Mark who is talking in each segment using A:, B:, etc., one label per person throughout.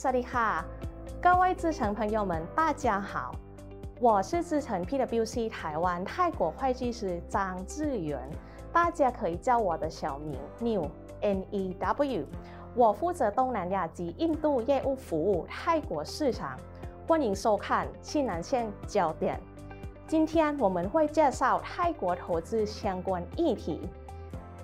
A: 萨利哈，各位资诚朋友们，大家好，我是资诚 PwC 台湾泰国会计师张志源，大家可以叫我的小名 New N E W。我负责东南亚及印度业务服务泰国市场，欢迎收看西南线焦点。今天我们会介绍泰国投资相关议题，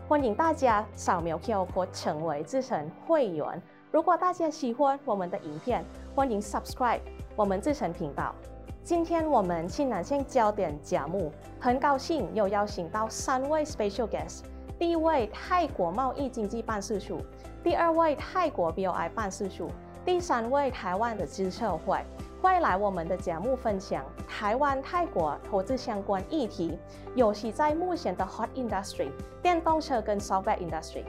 A: 欢迎大家扫描 QR code 成为资诚会员。如果大家喜欢我们的影片，欢迎 subscribe 我们自成频道。今天我们新南向焦点节目，很高兴又邀请到三位 special guest。第一位泰国贸易经济办事处，第二位泰国 BOI 办事处，第三位台湾的资策会，会来我们的节目分享台湾泰国投资相关议题，尤其在目前的 hot industry 电动车跟 software industry。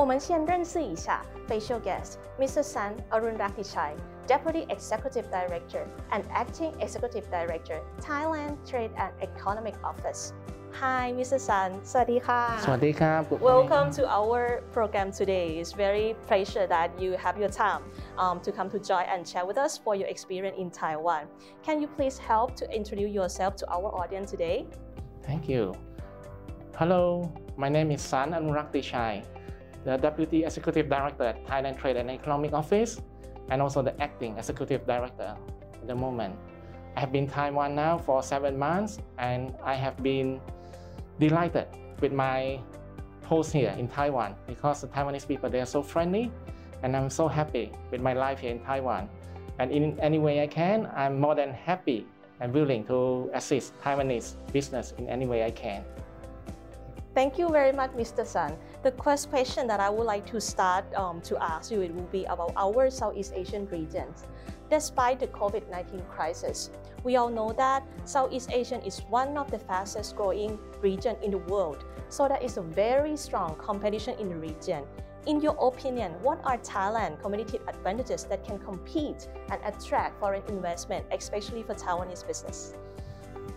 A: 我们先认识一下 special guest Mr. Sun Arunrakthichai, Deputy Executive Director and Acting Executive Director, Thailand Trade and Economic Office. Hi, Mr. Sun. Sawadee-ka.
B: Sawadee-ka.
A: Welcome to our program today. It's very pleasure that you have your time um, to come to join and share with us for your experience in Taiwan. Can you please help to introduce yourself to our audience today?
B: Thank you. Hello, my name is Sun Arunrakthichai the Deputy Executive Director at Thailand Trade and Economic Office, and also the Acting Executive Director at the moment. I have been in Taiwan now for seven months, and I have been delighted with my post here in Taiwan because the Taiwanese people, they are so friendly, and I'm so happy with my life here in Taiwan. And in any way I can, I'm more than happy and willing to assist Taiwanese business in any way I can.
A: Thank you very much, Mr. Sun. The first question that I would like to start um, to ask you it will be about our Southeast Asian regions. Despite the COVID-19 crisis, we all know that Southeast Asia is one of the fastest growing region in the world. So there is a very strong competition in the region. In your opinion, what are Thailand competitive advantages that can compete and attract foreign investment, especially for Taiwanese business?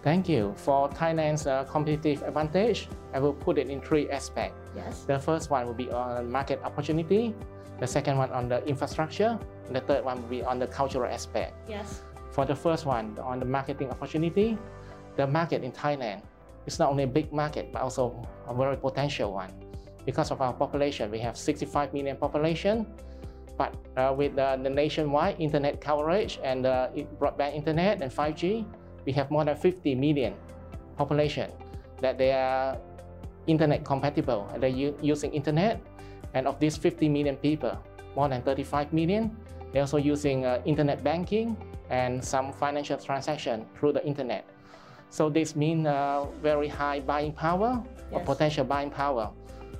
B: Thank you. For Thailand's uh, competitive advantage, I will put it in three aspects.
A: Yes.
B: The first one will be on market opportunity, the second one on the infrastructure, and the third one will be on the cultural aspect.
A: Yes.
B: For the first one, on the marketing opportunity, the market in Thailand is not only a big market, but also a very potential one. Because of our population, we have 65 million population, but uh, with uh, the nationwide internet coverage and uh, broadband internet and 5G, we have more than 50 million population that they are internet compatible and they're using internet. And of these 50 million people, more than 35 million, they're also using uh, internet banking and some financial transaction through the internet. So this means uh, very high buying power yes. or potential buying power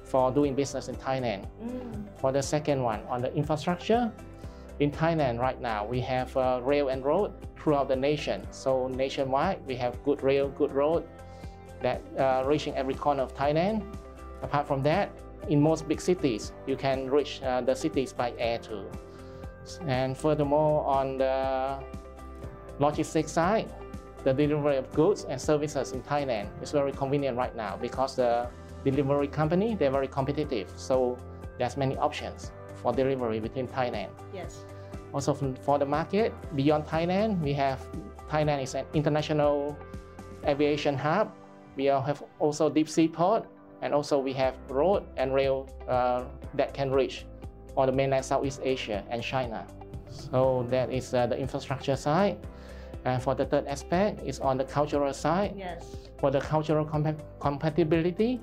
B: for doing business in Thailand. Mm. For the second one, on the infrastructure, in Thailand right now, we have uh, rail and road throughout the nation. So nationwide, we have good rail, good road that uh, reaching every corner of Thailand. Apart from that, in most big cities, you can reach uh, the cities by air too. And furthermore, on the logistics side, the delivery of goods and services in Thailand is very convenient right now because the delivery company, they're very competitive. So there's many options for delivery within Thailand.
A: Yes.
B: Also for the market, beyond Thailand, we have Thailand is an international aviation hub. We have also deep sea port, and also we have road and rail uh, that can reach on the mainland Southeast Asia and China. So that is uh, the infrastructure side. And for the third aspect is on the cultural side.
A: Yes.
B: For the cultural compatibility,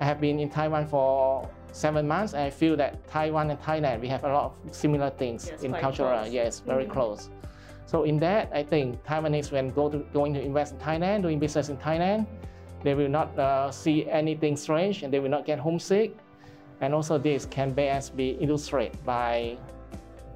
B: I have been in Taiwan for seven months, I feel that Taiwan and Thailand, we have a lot of similar things
A: yes,
B: in cultural.
A: Close.
B: Yes, very mm -hmm. close. So in that, I think Taiwanese, when go to, going to invest in Thailand, doing business in Thailand, they will not uh, see anything strange and they will not get homesick. And also this can best be illustrated by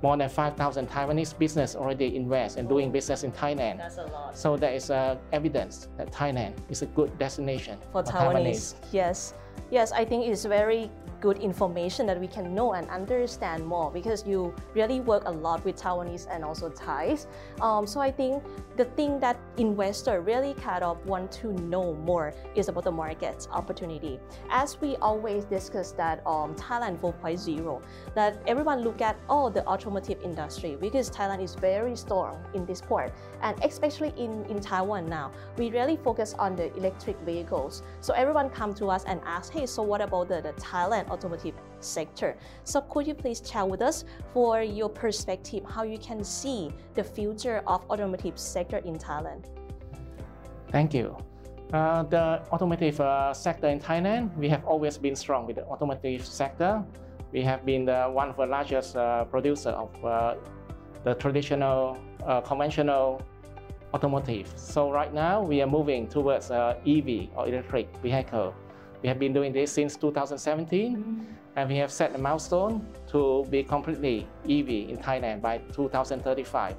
B: more than 5,000 Taiwanese business already invest and doing business in Thailand.
A: That's a lot.
B: So there is uh, evidence that Thailand is a good destination
A: for, for Taiwanese. Taiwanese. Yes, yes, I think it's very good information that we can know and understand more because you really work a lot with Taiwanese and also Thais. Um, so I think the thing that investor really kind of want to know more is about the market opportunity. As we always discuss that um, Thailand 4.0, that everyone look at all oh, the automotive industry because Thailand is very strong in this part. And especially in, in Taiwan now, we really focus on the electric vehicles. So everyone come to us and ask, hey, so what about the, the Thailand automotive sector? So could you please share with us for your perspective, how you can see the future of automotive sector in Thailand?
B: Thank you. Uh, the automotive uh, sector in Thailand, we have always been strong with the automotive sector. We have been the, one of the largest uh, producer of uh, the traditional, uh, conventional automotive. So right now we are moving towards uh, EV or electric vehicle. We have been doing this since 2017 mm -hmm. and we have set a milestone to be completely EV in Thailand by 2035.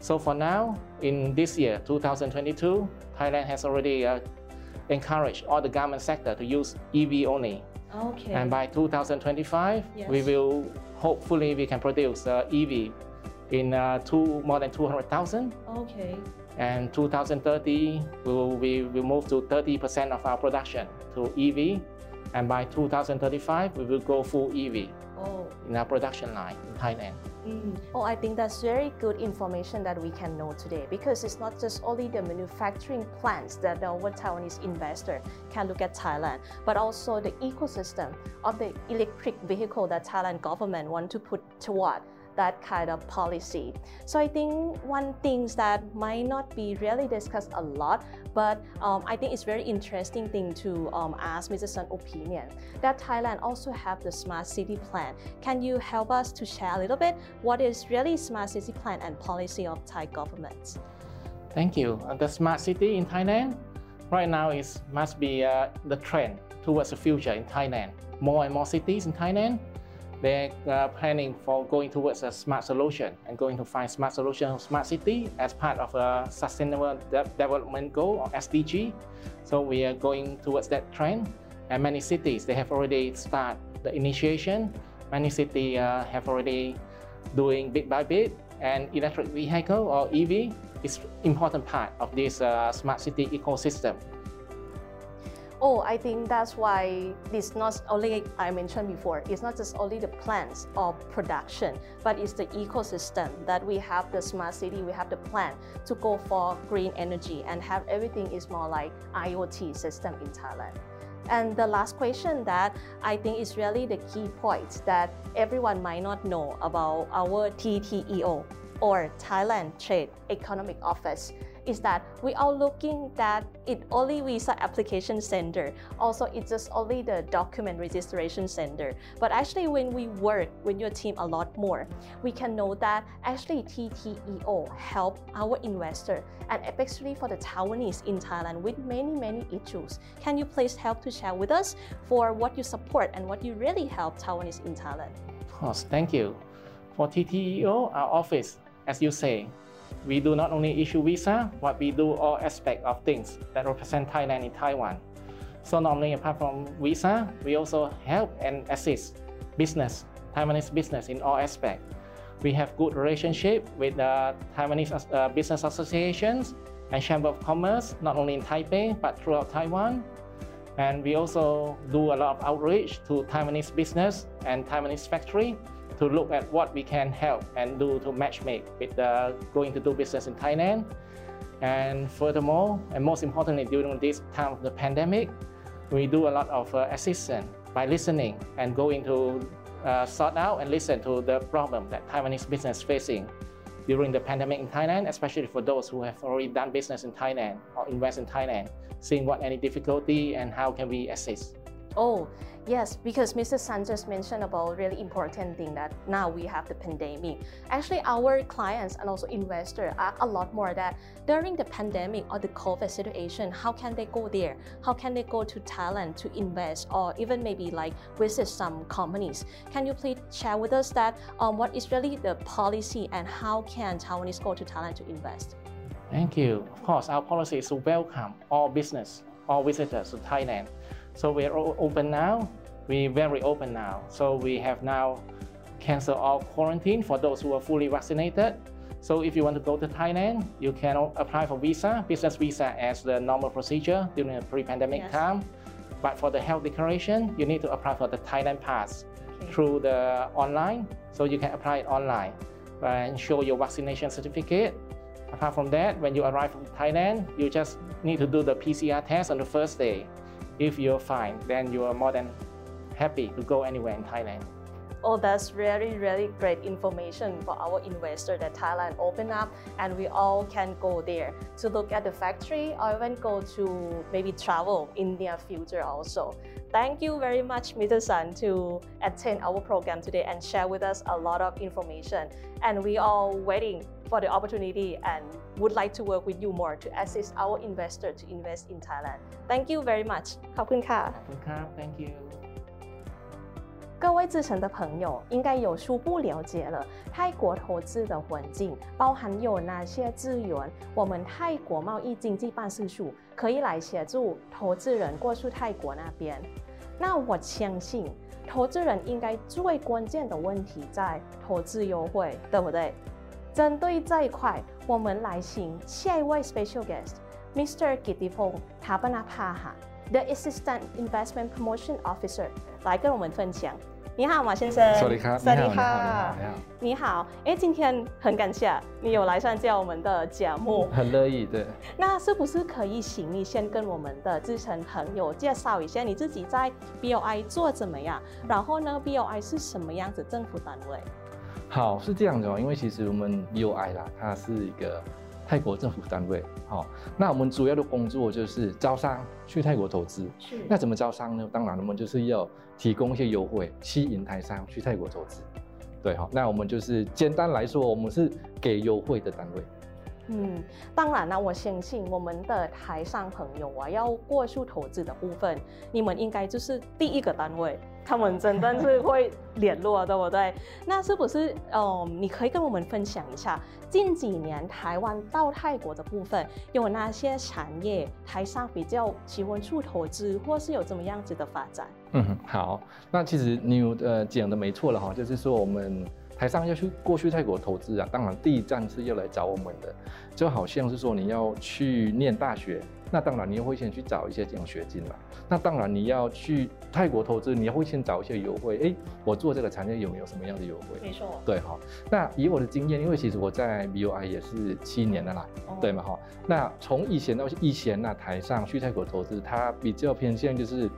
B: So for now, in this year, 2022, Thailand has already uh, encouraged all the government sector to use EV only.
A: Okay.
B: And by 2025, yes. we will hopefully we can produce uh, EV in uh, two, more than 200,000.
A: Okay.
B: And 2030, we will, we will move to 30% of our production to EV. And by 2035, we will go full EV oh. in our production line in Thailand.
A: Mm. Oh, I think that's very good information that we can know today because it's not just only the manufacturing plants that our Taiwanese investor can look at Thailand, but also the ecosystem of the electric vehicle that Thailand government want to put toward that kind of policy. So I think one thing that might not be really discussed a lot, but um, I think it's very interesting thing to um, ask Mr. Sun's opinion, that Thailand also have the smart city plan. Can you help us to share a little bit what is really smart city plan and policy of Thai government?
B: Thank you. Uh, the smart city in Thailand right now is must be uh, the trend towards the future in Thailand. More and more cities in Thailand they're uh, planning for going towards a smart solution and going to find smart solution smart city as part of a sustainable de development goal or SDG. So we are going towards that trend. And many cities, they have already started the initiation. Many cities uh, have already doing bit by bit and electric vehicle or EV is important part of this uh, smart city ecosystem.
A: Oh, I think that's why it's not only I mentioned before, it's not just only the plants or production, but it's the ecosystem that we have the smart city, we have the plan to go for green energy and have everything is more like IoT system in Thailand. And the last question that I think is really the key point that everyone might not know about our TTEO or Thailand Trade Economic Office is that we are looking that it only visa application center. Also, it's just only the document registration center. But actually, when we work with your team a lot more, we can know that actually TTEO help our investor and especially for the Taiwanese in Thailand with many, many issues. Can you please help to share with us for what you support and what you really help Taiwanese in Thailand?
B: Of course, thank you. For TTEO, our office, as you say, we do not only issue visa, but we do all aspects of things that represent Thailand in Taiwan. So not only apart from visa, we also help and assist business, Taiwanese business in all aspects. We have good relationship with the Taiwanese uh, business associations and Chamber of Commerce, not only in Taipei, but throughout Taiwan. And we also do a lot of outreach to Taiwanese business and Taiwanese factory to look at what we can help and do to matchmake with the going to do business in Thailand. And furthermore, and most importantly, during this time of the pandemic, we do a lot of uh, assistance by listening and going to uh, sort out and listen to the problem that Taiwanese business facing during the pandemic in Thailand, especially for those who have already done business in Thailand or invest in Thailand, seeing what any difficulty and how can we assist.
A: Oh, yes, because Mr. Sun just mentioned about really important thing that now we have the pandemic. Actually, our clients and also investors are a lot more that during the pandemic or the COVID situation, how can they go there? How can they go to Thailand to invest or even maybe like visit some companies? Can you please share with us that um, what is really the policy and how can Taiwanese go to Thailand to invest?
B: Thank you. Of course, our policy is to welcome all business, all visitors to Thailand so we are open now we very open now. So we have now cancel all quarantine for those who are fully vaccinated. So if you want to go to Thailand, you can apply for visa, business visa as the normal procedure during the pre-pandemic yes. time. But for the health declaration, you need to apply for the Thailand pass okay. through the online. So you can apply it online and show your vaccination certificate. Apart from that, when you arrive in Thailand, you just need to do the PCR test on the first day. If you're fine, then you are more than happy to go anywhere in Thailand.
A: Oh, that's really, really great information for our investor that Thailand open up and we all can go there to look at the factory or even go to maybe travel in near future also. Thank you very much, Mr. Sun, to attend our program today and share with us a lot of information. And we are waiting for the opportunity and would like to work with you more to assist our investor to invest in Thailand. Thank you very much. ขอบคุณค่ะ
B: Thank you.
A: 各位资深的朋友应该有初步了解了泰国投资的环境，包含有哪些资源，我们泰国贸易经济办事处可以来协助投资人过去泰国那边。那我相信投资人应该最关键的问题在投资优惠，对不对？ 针对这一块，我们来请下一位 special guest，Mr. Gittipong Tapanapha，The Assistant Investment Promotion Officer。来跟我们分享。你好，马先生。
C: 萨利卡。萨利卡。你好。你
A: 好。你好。哎，今天很感谢你有来参加我们的节目。
C: 很乐意，对。
A: 那是不是可以请你先跟我们的资深朋友介绍一下你自己在 BOI 做怎么样？然后呢，BOI 是什么样子政府单位？
C: 好，是这样的哦，因为其实我们 BOI 啦，它是一个。泰国政府单位，好，那我们主要的工作就是招商去泰国投资。是，那怎么招商呢？当然，我们就是要提供一些优惠，吸引台商去泰国投资。对，哦，那我们就是简单来说，我们是给优惠的单位。
A: 嗯，当然啦，我相信我们的台商朋友啊，要过去投资的部分，你们应该就是第一个单位，他们真的是会联络，对不对？那是不是，嗯，你可以跟我们分享一下近几年台湾到泰国的部分有哪些产业台商比较喜欢去投资，或是有怎么样子的发展？
C: 嗯，好，那其实你呃讲的没错了哈，就是说我们。台商要去过去泰国投资啊，当然第一站是要来找我们的，就好像是说你要去念大学，那当然你会先去找一些奖学金嘛。那当然你要去泰国投资，你会先找一些优惠。哎，我做这个产业有没有什么样的优惠？
A: 没错。对
C: 哈。那以我的经验，因为其实我在 BUI 也是七年了啦，哦、对嘛哈。那从以前到以前那台上去泰国投资，它比较偏向就是。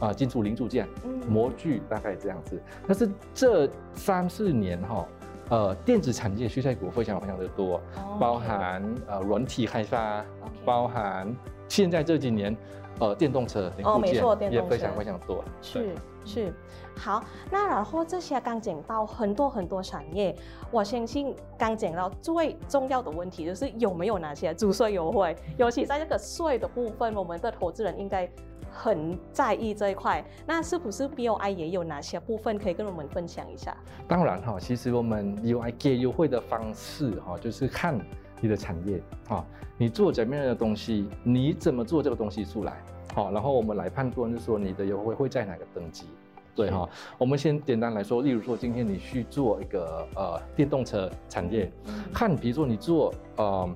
C: 啊，金属零组件、模具大概这样子。但是这三四年哈，呃，电子产业去泰国非常非常的多，包含呃软体开发，包含现在这几年呃电动车零部件也非常非常多。
A: 是是，好，那然后这些刚讲到很多很多产业，我相信刚讲到最重要的问题就是有没有哪些租税优惠，尤其在这个税的部分，我们的投资人应该。很在意这一块，那是不是 BOI 也有哪些部分可以跟我们分享一下？
C: 当然哈，其实我们 BOI 给优惠的方式哈，就是看你的产业哈，你做怎么样的东西，你怎么做这个东西出来，好，然后我们来判断，就是说你的优惠会在哪个等级，对哈。我们先简单来说，例如说今天你去做一个呃电动车产业，看比如说你做呃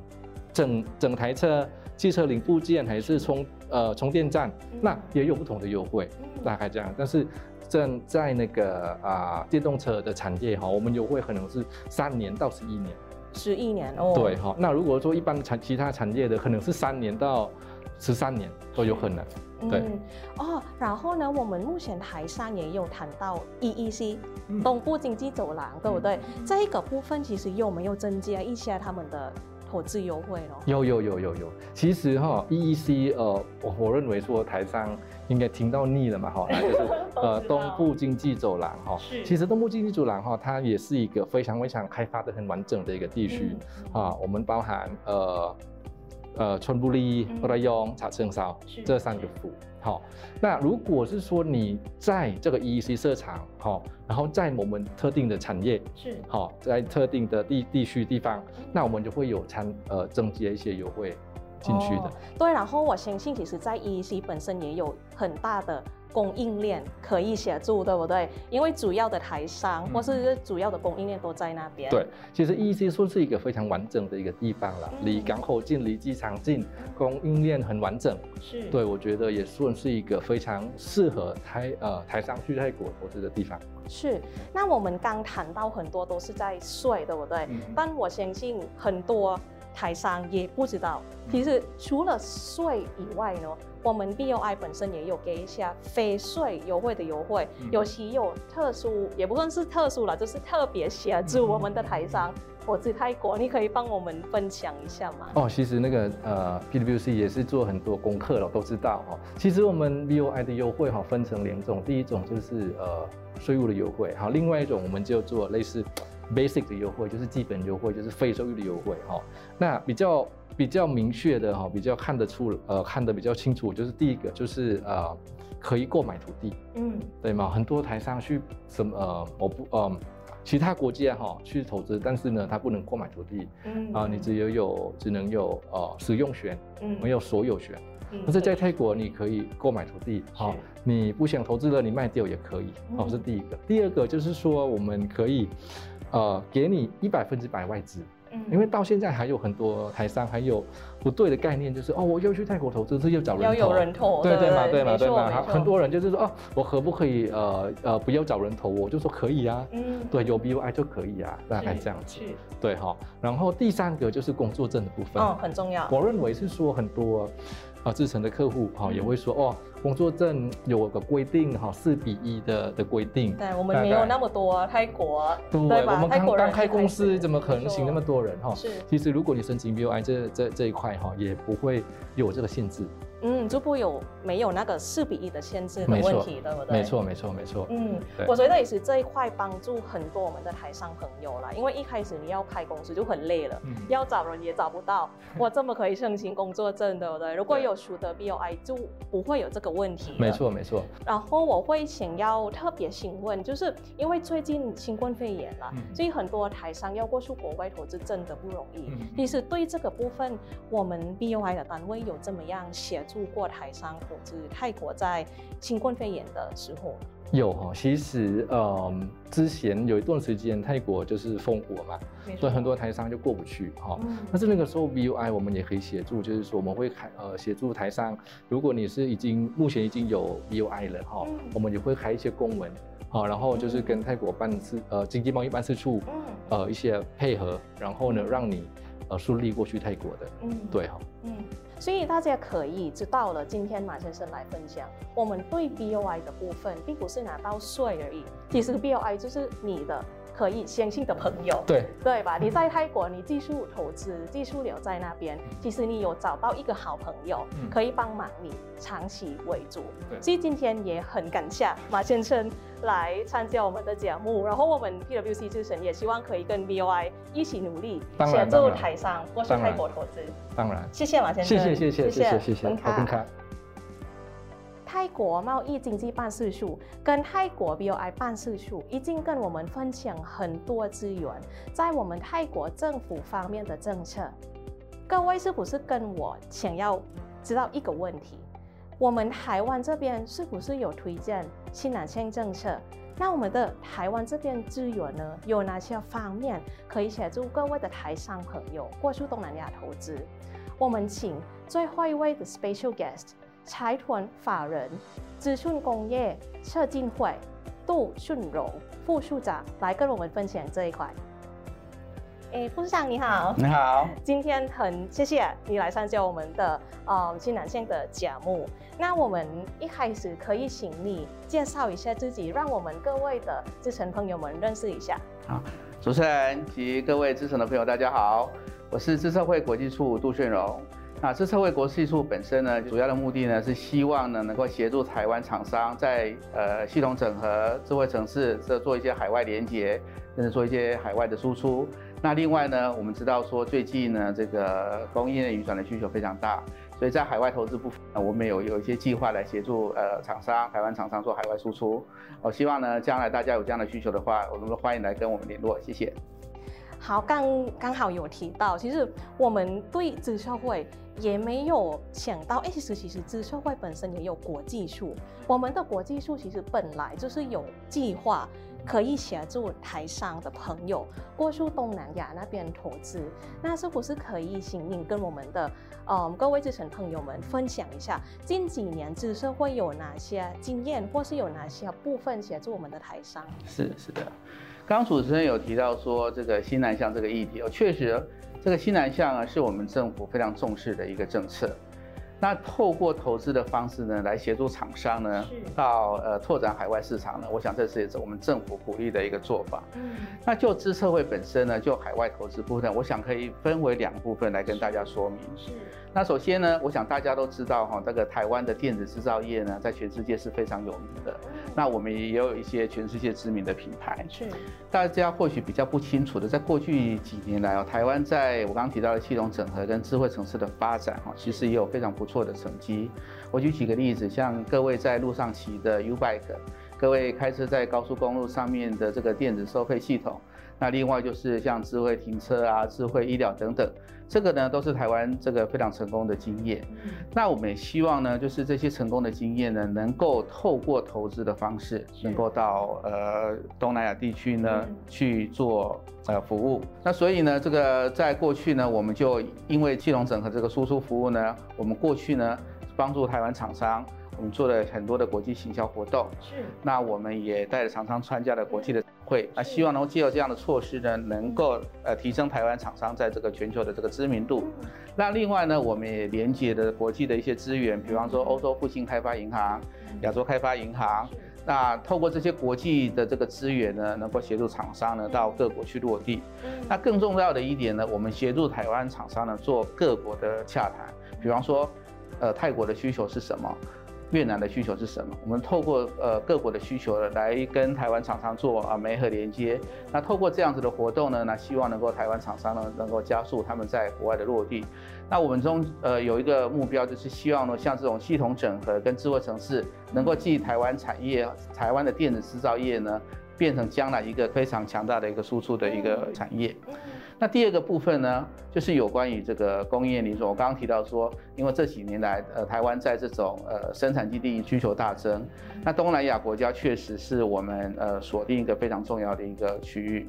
C: 整整台车。汽车零部件还是充呃充电站，那也有不同的优惠，大概这样。但是正在那个啊、呃、电动车的产业哈，我们优惠可能是三年到十一年，
A: 十一年哦。
C: 对哈，那如果说一般的产其他产业的，可能是三年到十三年都有可能。对、嗯、
A: 哦，然后呢，我们目前台上也有谈到 EEC、嗯、东部经济走廊，对不对？嗯、这一个部分其实有没有增加一些他们的？投资优惠咯，
C: 有有有有有。其实哈，EEC 呃，我我认为说台商应该听到腻了嘛哈，那就是呃东部经济走廊哈。是。其实东部经济走廊哈，它也是一个非常非常开发的很完整的一个地区啊。我们包含呃呃春布利、布拉雍、查圣烧这三个府。好，那如果是说你在这个 EEC 设厂，好，然后在我们特定的产业，是，好，在特定的地地区地方，那我们就会有参呃增加一些优惠，进去的。
A: 哦。对，然后我相信，其实，在 EEC 本身也有很大的。供应链可以协助，对不对？因为主要的台商或是主要的供应链都在那边。
C: 对，其实 EEC 算是一个非常完整的一个地方了，离、嗯、港口近，离机场近，供应链很完整。是，对，我觉得也算是一个非常适合台呃台商去泰国投资的地方。
A: 是，那我们刚谈到很多都是在税，对不对？嗯、但我相信很多。台商也不知道，其实除了税以外呢，我们 BOI 本身也有给一些非税优惠的优惠，尤其有特殊，也不算是特殊了，就是特别协助我们的台商投资泰国，你可以帮我们分享一下吗？
C: 哦，其实那个呃，PWC 也是做很多功课了，都知道哦。其实我们 BOI 的优惠哈分成两种，第一种就是呃税务的优惠，好，另外一种我们就做类似。Basic 的优惠就是基本优惠，就是非收益的优惠哈。那比较比较明确的哈，比较看得出呃看得比较清楚，就是第一个就是呃可以购买土地，嗯，对吗？很多台商去什么呃我不呃其他国家哈去投资，但是呢他不能购买土地，嗯啊你只有有只能有呃使用权，嗯没有所有权。但是在泰国你可以购买土地，好，你不想投资了你卖掉也可以，好，是第一个。第二个就是说我们可以。呃，给你一百分之百外资，嗯，因为到现在还有很多台商还有不对的概念，就是哦，我要去泰国投资，是又找人投，
A: 要有人投，
C: 对对嘛，对嘛，对嘛，很多人就是说，哦，我可不可以呃呃不要找人投，我就说可以啊，嗯，对，有 BUI 就可以啊，大概这样子，对哈。然后第三个就是工作证的部分，
A: 哦，很重要。
C: 我认为是说很多。啊，资诚的客户哈也会说哦，工作证有个规定哈，四比一的的规定。
A: 对，我们没有那么多泰
C: 国，对？我们刚刚开公司，怎么可能请那么多人哈？是。其实如果你申请 BOI 这这这一块哈，也不会有这个限制。
A: 嗯，就不有没有那个四比一的限制的问题，对不对？
C: 没错，没错，没错。
A: 嗯，我觉得也是这一块帮助很多我们的台商朋友啦，因为一开始你要开公司就很累了，嗯、要找人也找不到，我这么可以申请工作证，对不对？如果有取得 BOI，就不会有这个问题。
C: 没错，没错。
A: 然后我会想要特别询问，就是因为最近新冠肺炎了，嗯、所以很多台商要过去国外投资真的不容易。嗯、其实对这个部分，我们 BOI 的单位有怎么样协助？住过台商投资泰国，在新冠肺炎的时候？
C: 有哈，其实呃之前有一段时间泰国就是封国嘛，所以很多台商就过不去哈。嗯、但是那个时候 BOI 我们也可以协助，就是说我们会开呃协助台商，如果你是已经目前已经有 BOI 了哈，嗯、我们也会开一些公文好，然后就是跟泰国办事呃经济贸易办事处呃一些配合，然后呢让你呃顺利过去泰国的，嗯，对哈，嗯。
A: 所以大家可以知道了，今天马先生来分享，我们对 BOI 的部分，并不是拿到税而已，其实 BOI 就是你的。可以相信的朋友，
C: 对
A: 对吧？你在泰国，你技术投资，技术留在那边，其实你有找到一个好朋友，嗯、可以帮忙你长期为主。所以今天也很感谢马先生来参加我们的节目，然后我们 PWC 之神也希望可以跟 BOI 一起努力，协助台商或是泰国投资。
C: 当然，
A: 谢谢马先生，
C: 谢谢谢谢谢谢谢谢，开。
A: 泰国贸易经济办事处跟泰国 BOI 办事处已经跟我们分享很多资源，在我们泰国政府方面的政策。各位是不是跟我想要知道一个问题？我们台湾这边是不是有推荐新南线政策？那我们的台湾这边资源呢，有哪些方面可以协助各位的台商朋友过去东南亚投资？我们请最后一位的 special guest。财团法人资讯工业策进会杜顺荣副处长来跟我们分享这一块。哎，副处长你好，
D: 你好，
A: 今天很谢谢你来参加我们的呃新南线的节目。那我们一开始可以请你介绍一下自己，让我们各位的资诚朋友们认识一下。
D: 好，主持人及各位资诚的朋友，大家好，我是资策会国际处杜顺荣。那资策会国际处本身呢，主要的目的呢是希望呢能够协助台湾厂商在呃系统整合、智慧城市这做一些海外连接，甚至做一些海外的输出。那另外呢，我们知道说最近呢这个供应链移转的需求非常大，所以在海外投资部分，我们有有一些计划来协助呃厂商、台湾厂商做海外输出。我希望呢将来大家有这样的需求的话，我们都欢迎来跟我们联络。谢谢。
A: 好，刚刚好有提到，其实我们对资社会也没有想到，哎，其实其实资策会本身也有国际处，我们的国际处其实本来就是有计划。可以协助台商的朋友过去东南亚那边投资，那是不是可以请您跟我们的嗯各位资深朋友们分享一下近几年资社会有哪些经验，或是有哪些部分协助我们的台商？
D: 是是的，刚主持人有提到说这个新南向这个议题哦，确实这个新南向啊是我们政府非常重视的一个政策。那透过投资的方式呢，来协助厂商呢，到呃拓展海外市场呢，我想这是也是我们政府鼓励的一个做法。嗯，那就资策会本身呢，就海外投资部分，我想可以分为两部分来跟大家说明。是。那首先呢，我想大家都知道哈，这个台湾的电子制造业呢，在全世界是非常有名的。那我们也有一些全世界知名的品牌。是。大家或许比较不清楚的，在过去几年来哦，台湾在我刚刚提到的系统整合跟智慧城市的发展哈，其实也有非常不错。错的成绩，我举几个例子，像各位在路上骑的 U-Bike，各位开车在高速公路上面的这个电子收费系统，那另外就是像智慧停车啊、智慧医疗等等，这个呢都是台湾这个非常成功的经验。那我们也希望呢，就是这些成功的经验呢，能够透过投资的方式，能够到呃东南亚地区呢去做呃服务。那所以呢，这个在过去呢，我们就因为金融整合这个输出服务呢，我们过去呢帮助台湾厂商。我们做了很多的国际行销活动，是。那我们也带着厂商参加了国际的会，那希望能够借由这样的措施呢，能够呃提升台湾厂商在这个全球的这个知名度。那另外呢，我们也连接的国际的一些资源，比方说欧洲复兴开发银行、亚洲开发银行。那透过这些国际的这个资源呢，能够协助厂商呢到各国去落地。那更重要的一点呢，我们协助台湾厂商呢做各国的洽谈，比方说，呃，泰国的需求是什么？越南的需求是什么？我们透过呃各国的需求来跟台湾厂商做啊媒合连接。那透过这样子的活动呢，那希望能够台湾厂商呢能够加速他们在国外的落地。那我们中呃有一个目标，就是希望呢像这种系统整合跟智慧城市，能够继台湾产业、台湾的电子制造业呢，变成将来一个非常强大的一个输出的一个产业。那第二个部分呢，就是有关于这个供应链零售。我刚刚提到说，因为这几年来，呃，台湾在这种呃生产基地需求大增，那东南亚国家确实是我们呃锁定一个非常重要的一个区域。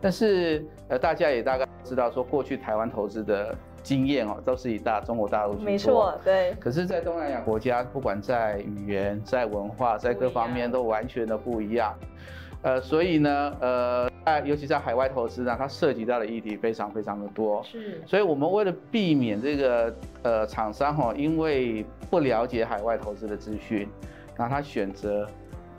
D: 但是呃，大家也大概知道说，过去台湾投资的经验哦，都是以大中国大陆去。没错，对。可是，在东南亚国家，不管在语言、在文化、在各方面都完全的不一样。呃，所以呢，呃，在尤其在海外投资呢，它涉及到的议题非常非常的多。是，所以我们为了避免这个呃厂商哈，因为不了解海外投资的资讯，然后他选择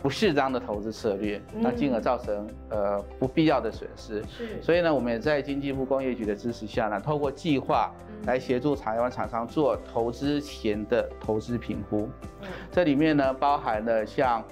D: 不适当的投资策略，那进而造成呃不必要的损失。是，所以呢，我们也在经济部工业局的支持下呢，透过计划来协助台湾厂商做投资前的投资评估。嗯，这里面呢，包含了像。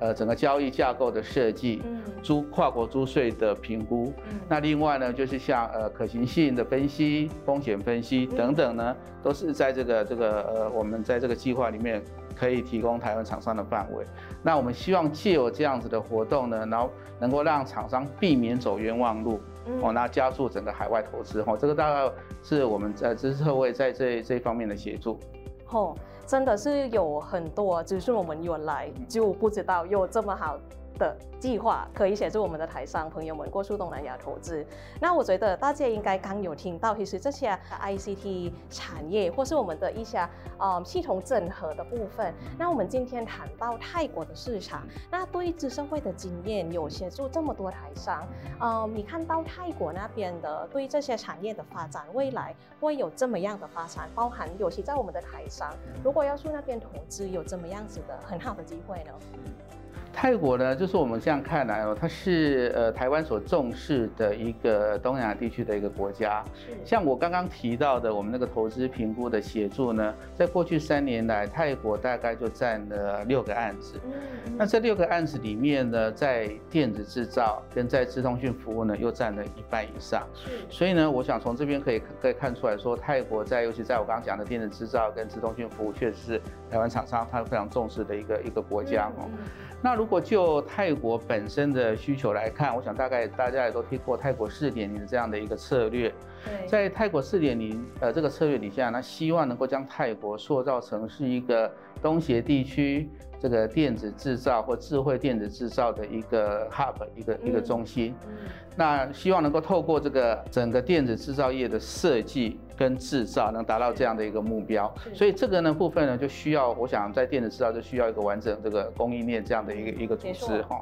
D: 呃，整个交易架构的设计，租跨国租税的评估，嗯、那另外呢，就是像呃可行性的分析、风险分析等等呢，都是在这个这个呃我们在这个计划里面可以提供台湾厂商的范围。那我们希望借由这样子的活动呢，然后能够让厂商避免走冤枉路，哦，那加速整个海外投资，哦，这个大概是我们在资策会在这这方面的协助。
A: 哦，真的是有很多，只是我们原来就不知道有这么好的计划可以协助我们的台商朋友们过去东南亚投资。那我觉得大家应该刚有听到，其实这些 ICT 产业或是我们的一些呃系统整合的部分。那我们今天谈到泰国的市场，那对资策会的经验有协助这么多台商，呃，你看到泰国那边的对这些产业的发展，未来会有这么样的发展？包含尤其在我们的台商，如果要去那边投资，有这么样子的很好的机会呢？
D: 泰国呢，就是我们这样看来哦，它是呃台湾所重视的一个东南亚地区的一个国家。是。像我刚刚提到的，我们那个投资评估的协助呢，在过去三年来，泰国大概就占了六个案子。嗯。那这六个案子里面呢，在电子制造跟在资通讯服务呢，又占了一半以上。是。所以呢，我想从这边可以可以看出来说，泰国在尤其在我刚刚讲的电子制造跟资通讯服务，确实是台湾厂商他非常重视的一个一个国家哦。那如果就泰国本身的需求来看，我想大概大家也都听过泰国四点零这样的一个策略。
A: 对，
D: 在泰国四点零呃这个策略底下，那希望能够将泰国塑造成是一个东协地区这个电子制造或智慧电子制造的一个 hub，一个一个中心。
A: 嗯，
D: 那希望能够透过这个整个电子制造业的设计跟制造，能达到这样的一个目标。所以这个呢部分呢，就需要我想在电子制造就需要一个完整这个供应链这样的一个一个组织哈。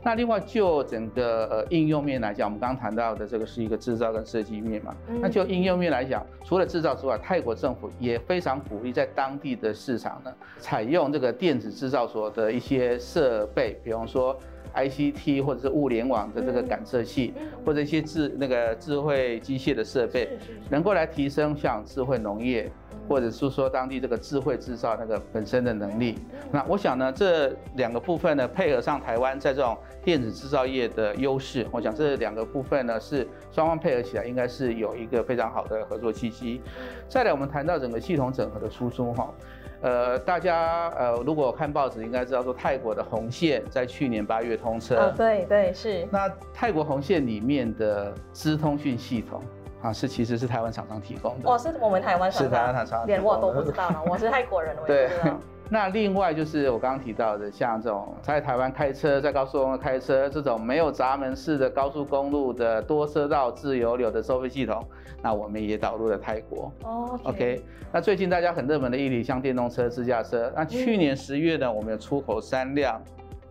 D: 那另外就整个呃应用面来讲，我们刚刚谈到的这个是一个制造跟设计面嘛。那就应用面来讲，除了制造之外，泰国政府也非常鼓励在当地的市场呢，采用这个电子制造所的一些设备，比方说 ICT 或者是物联网的这个感测器，或者一些智那个智慧机械的设备，能够来提升像智慧农业。或者是说当地这个智慧制造那个本身的能力，那我想呢，这两个部分呢，配合上台湾在这种电子制造业的优势，我想这两个部分呢，是双方配合起来应该是有一个非常好的合作契机。再来，我们谈到整个系统整合的初衷哈，呃，大家呃如果看报纸应该知道说泰国的红线在去年八月通车，
A: 哦，对对是。
D: 那泰国红线里面的资通讯系统。啊，是其实是台湾厂商提供的。
A: 哦，是我们台湾厂商。
D: 是台湾厂商。
A: 连我都不知道了，我是泰国人，我
D: 也不知道。对。那另外就是我刚刚提到的，像这种在台湾开车，在高速公路开车这种没有闸门式的高速公路的多车道自由流的收费系统，那我们也导入了泰国。
A: 哦。
D: OK。那最近大家很热门的议题，像电动车、自驾车。那去年十月呢，我们有出口三辆。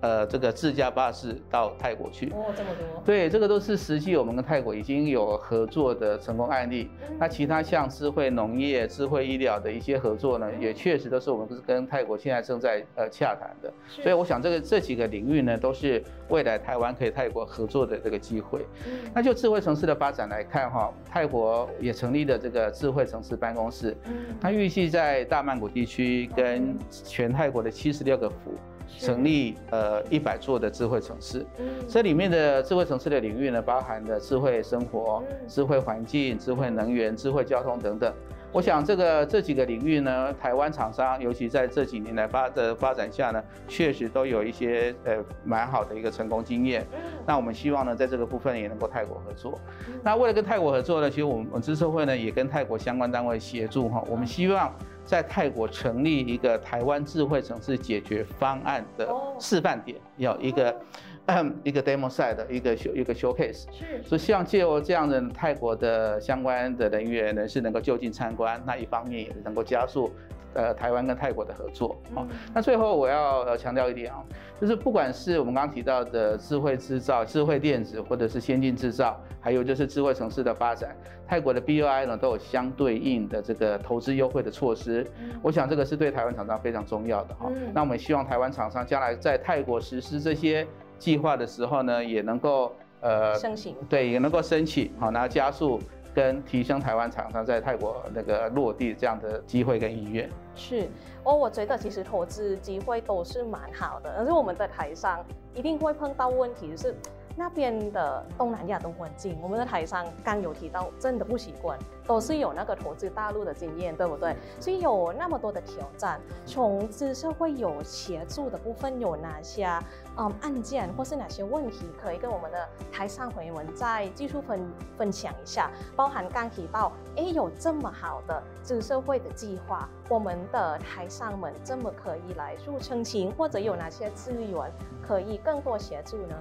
D: 呃，这个自驾巴士到泰国去
A: 哦，这么多。
D: 对，这个都是实际我们跟泰国已经有合作的成功案例。嗯、那其他像智慧农业、智慧医疗的一些合作呢，嗯、也确实都是我们跟泰国现在正在呃洽谈的。所以我想这个这几个领域呢，都是未来台湾可以泰国合作的这个机会。嗯、那就智慧城市的发展来看哈，泰国也成立了这个智慧城市办公室。嗯。它预计在大曼谷地区跟全泰国的七十六个府。成立呃一百座的智慧城市，这里面的智慧城市的领域呢，包含了智慧生活、智慧环境、智慧能源、智慧交通等等。我想这个这几个领域呢，台湾厂商尤其在这几年来发的发展下呢，确实都有一些呃蛮好的一个成功经验。那我们希望呢，在这个部分也能够泰国合作。那为了跟泰国合作呢，其实我们我们资社会呢也跟泰国相关单位协助哈，我们希望。在泰国成立一个台湾智慧城市解决方案的示范点，有一个 一个 demo site 的一个一个 showcase，是，所以希望借由这样的泰国的相关的人员人士能够就近参观，那一方面也能够加速。呃，台湾跟泰国的合作，好，那最后我要呃强调一点啊，就是不管是我们刚刚提到的智慧制造、智慧电子，或者是先进制造，还有就是智慧城市的发展，泰国的 BUI 呢都有相对应的这个投资优惠的措施，我想这个是对台湾厂商非常重要的哈。那我们希望台湾厂商将来在泰国实施这些计划的时候呢，也能够呃
A: 申请，
D: 对，也能够申请，好，然后加速。跟提升台湾厂商在泰国那个落地这样的机会跟意愿
A: 是，哦我觉得其实投资机会都是蛮好的，但是我们在台上一定会碰到问题，就是。那边的东南亚的环境，我们的台商刚有提到，真的不习惯，都是有那个投资大陆的经验，对不对？所以有那么多的挑战，从资社会有协助的部分有哪些？嗯，案件或是哪些问题可以跟我们的台商朋友们再技术分分享一下？包含刚提到，哎，有这么好的资社会的计划，我们的台商们这么可以来做澄清，或者有哪些资源可以更多协助呢？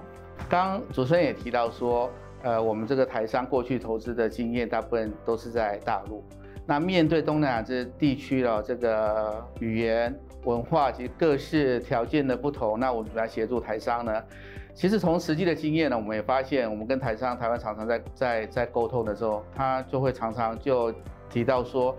D: 刚主持人也提到说，呃，我们这个台商过去投资的经验，大部分都是在大陆。那面对东南亚这地区的这个语言、文化及各式条件的不同，那我们来协助台商呢？其实从实际的经验呢，我们也发现，我们跟台商、台湾厂商在在在沟通的时候，他就会常常就提到说。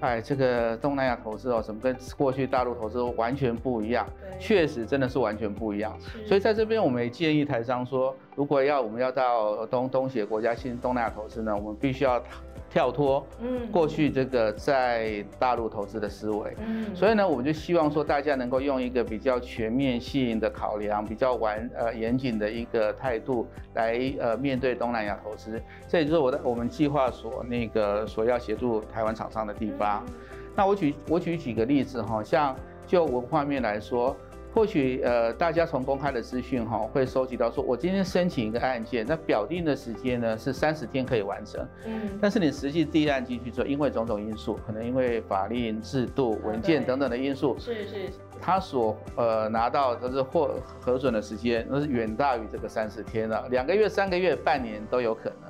D: 哎，这个东南亚投资哦，怎么跟过去大陆投资完全不一样？确实真的是完全不一样。所以在这边，我们也建议台商说，如果要我们要到东东协国家新东南亚投资呢，我们必须要。跳脱，嗯，过去这个在大陆投资的思维，嗯，所以呢，我们就希望说大家能够用一个比较全面性的考量，比较完呃严谨的一个态度来呃面对东南亚投资，这也就是我的我们计划所那个所要协助台湾厂商的地方。那我举我举几个例子哈，像就文化面来说。或许呃，大家从公开的资讯哈，会收集到说，我今天申请一个案件，那表定的时间呢是三十天可以完成。嗯。但是你实际递案进去之后，因为种种因素，可能因为法令、制度、文件等等的因素，
A: 是是。
D: 他所呃拿到就是获核准的时间，那是远大于这个三十天了，两个月、三个月、半年都有可能。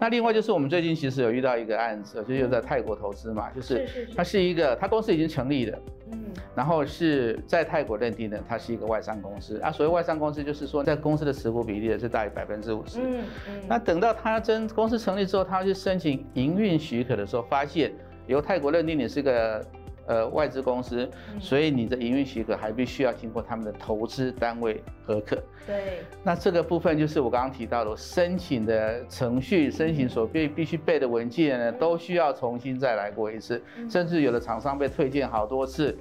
D: 哦。那另外就是我们最近其实有遇到一个案子，就是在泰国投资嘛，就是它是一个，他公司已经成立了。然后是在泰国认定的，它是一个外商公司啊。所谓外商公司，就是说在公司的持股比例是大于百分之五十。嗯嗯。那等到他真公司成立之后，他去申请营运许可的时候，发现由泰国认定你是个呃外资公司，所以你的营运许可还必须要经过他们的投资单位核可。对。那这个部分就是我刚刚提到的申请的程序，申请所必必须备的文件呢，都需要重新再来过一次，甚至有的厂商被推荐好多次。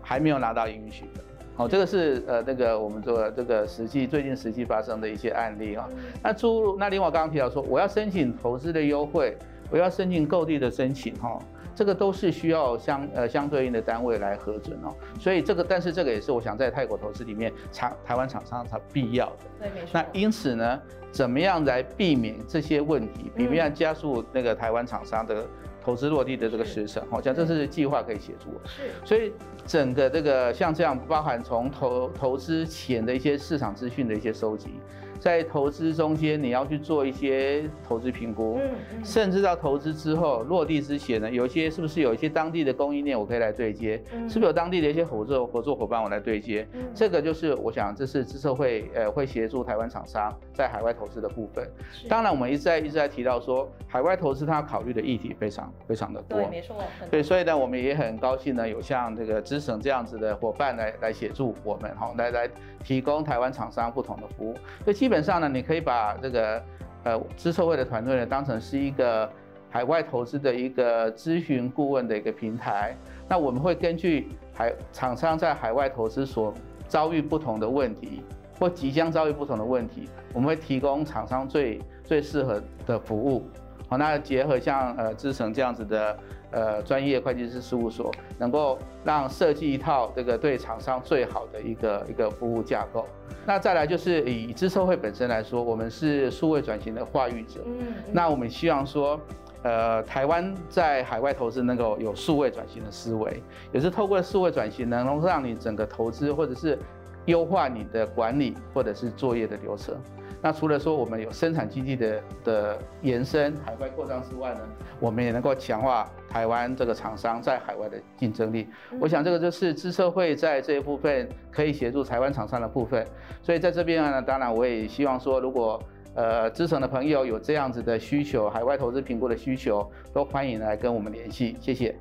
D: 还没有拿到营运许可，哦，这个是呃那个我们做这个实际最近实际发生的一些案例啊。那诸那另外刚刚提到说，我要申请投资的优惠，我要申请购地的申请哈，这个都是需要相呃相对应的单位来核准哦。所以这个但是这个也是我想在泰国投资里面厂台湾厂商它必要的。对，没错。那因此呢，怎么样来避免这些问题，避免加速那个台湾厂商的。投资落地的这个时程，好像这是计划可以协助。是，所以整个这个像这样，包含从投投资前的一些市场资讯的一些收集。在投资中间，你要去做一些投资评估，嗯甚至到投资之后落地之前呢，有一些是不是有一些当地的供应链我可以来对接？是不是有当地的一些合作合作伙伴我来对接？这个就是我想这是资策会呃会协助台湾厂商在海外投资的部分。当然，我们一直在一直在提到说，海外投资它考虑的议题非常非常的多。对，没错。对，所以呢，我们也很高兴呢，有像这个资省这样子的伙伴来来协助我们，哈，来来提供台湾厂商不同的服务。所以基本上呢，你可以把这个呃资策会的团队呢当成是一个海外投资的一个咨询顾问的一个平台。那我们会根据海厂商在海外投资所遭遇不同的问题，或即将遭遇不同的问题，我们会提供厂商最最适合的服务。好，那结合像呃资诚这样子的。呃，专业会计师事务所能够让设计一套这个对厂商最好的一个一个服务架构。那再来就是以资策会本身来说，我们是数位转型的话语者。嗯。那我们希望说，呃，台湾在海外投资能够有数位转型的思维，也是透过数位转型，能够让你整个投资或者是优化你的管理或者是作业的流程。那除了说我们有生产基地的的延伸、海外扩张之外呢，我们也能够强化台湾这个厂商在海外的竞争力。我想这个就是资策会在这一部分可以协助台湾厂商的部分。所以在这边呢，当然我也希望说，如果呃资诚的朋友有这样子的需求，海外投资评估的需求，都欢迎来跟我们联系。谢谢。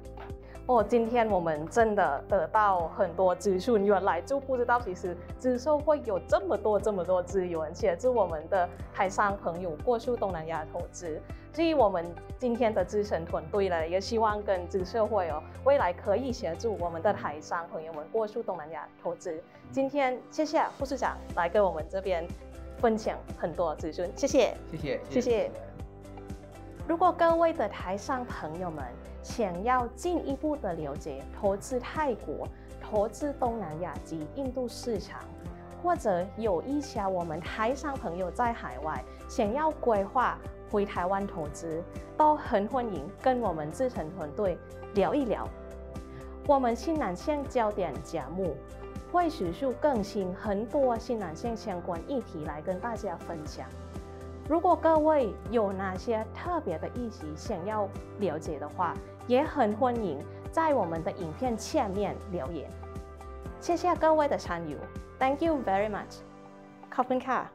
A: 哦，今天我们真的得到很多资讯，原来就不知道其实资策会有这么多这么多资源协助我们的台商朋友过去东南亚投资。至于我们今天的资深团队呢，也希望跟资社会哦，未来可以协助我们的台商朋友们过去东南亚投资。今天谢谢副市长来跟我们这边分享很多资讯，谢谢，
D: 谢谢，
A: 谢谢。如果各位的台商朋友们，想要进一步的了解投资泰国、投资东南亚及印度市场，或者有一些我们台商朋友在海外想要规划回台湾投资，都很欢迎跟我们资诚团队聊一聊。我们新南向焦点节目会持续更新很多新南向相关议题来跟大家分享。如果各位有哪些特别的议题想要了解的话，也很欢迎在我们的影片下面留言。谢谢各位的参与，Thank you very much。考分卡。